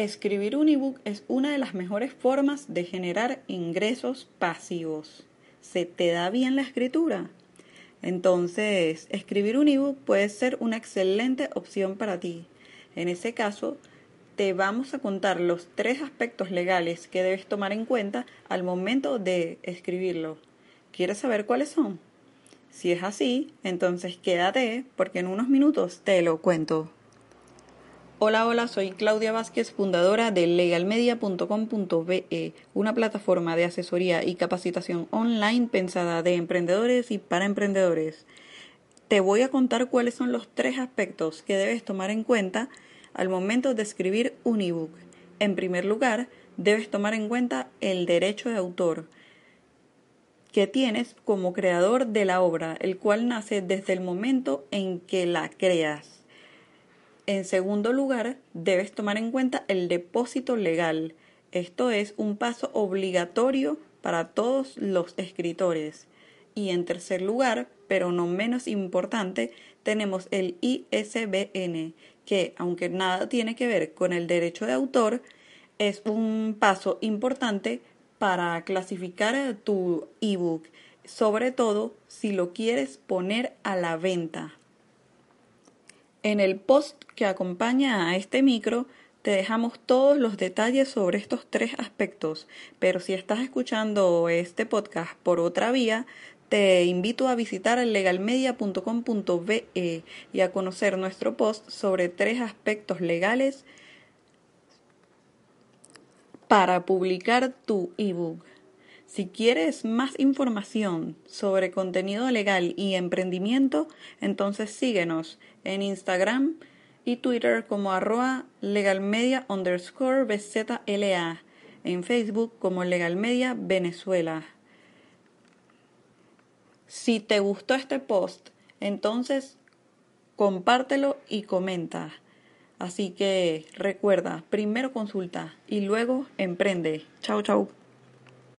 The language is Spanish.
Escribir un ebook es una de las mejores formas de generar ingresos pasivos. ¿Se te da bien la escritura? Entonces, escribir un ebook puede ser una excelente opción para ti. En ese caso, te vamos a contar los tres aspectos legales que debes tomar en cuenta al momento de escribirlo. ¿Quieres saber cuáles son? Si es así, entonces quédate porque en unos minutos te lo cuento. Hola, hola, soy Claudia Vázquez, fundadora de legalmedia.com.be, una plataforma de asesoría y capacitación online pensada de emprendedores y para emprendedores. Te voy a contar cuáles son los tres aspectos que debes tomar en cuenta al momento de escribir un ebook. En primer lugar, debes tomar en cuenta el derecho de autor que tienes como creador de la obra, el cual nace desde el momento en que la creas. En segundo lugar, debes tomar en cuenta el depósito legal. Esto es un paso obligatorio para todos los escritores. Y en tercer lugar, pero no menos importante, tenemos el ISBN, que aunque nada tiene que ver con el derecho de autor, es un paso importante para clasificar tu ebook, sobre todo si lo quieres poner a la venta. En el post que acompaña a este micro te dejamos todos los detalles sobre estos tres aspectos, pero si estás escuchando este podcast por otra vía, te invito a visitar legalmedia.com.be y a conocer nuestro post sobre tres aspectos legales para publicar tu ebook. Si quieres más información sobre contenido legal y emprendimiento, entonces síguenos en Instagram y Twitter como arroba legalmedia underscore bzla, en Facebook como legalmedia Venezuela. Si te gustó este post, entonces compártelo y comenta. Así que recuerda, primero consulta y luego emprende. Chao, chao.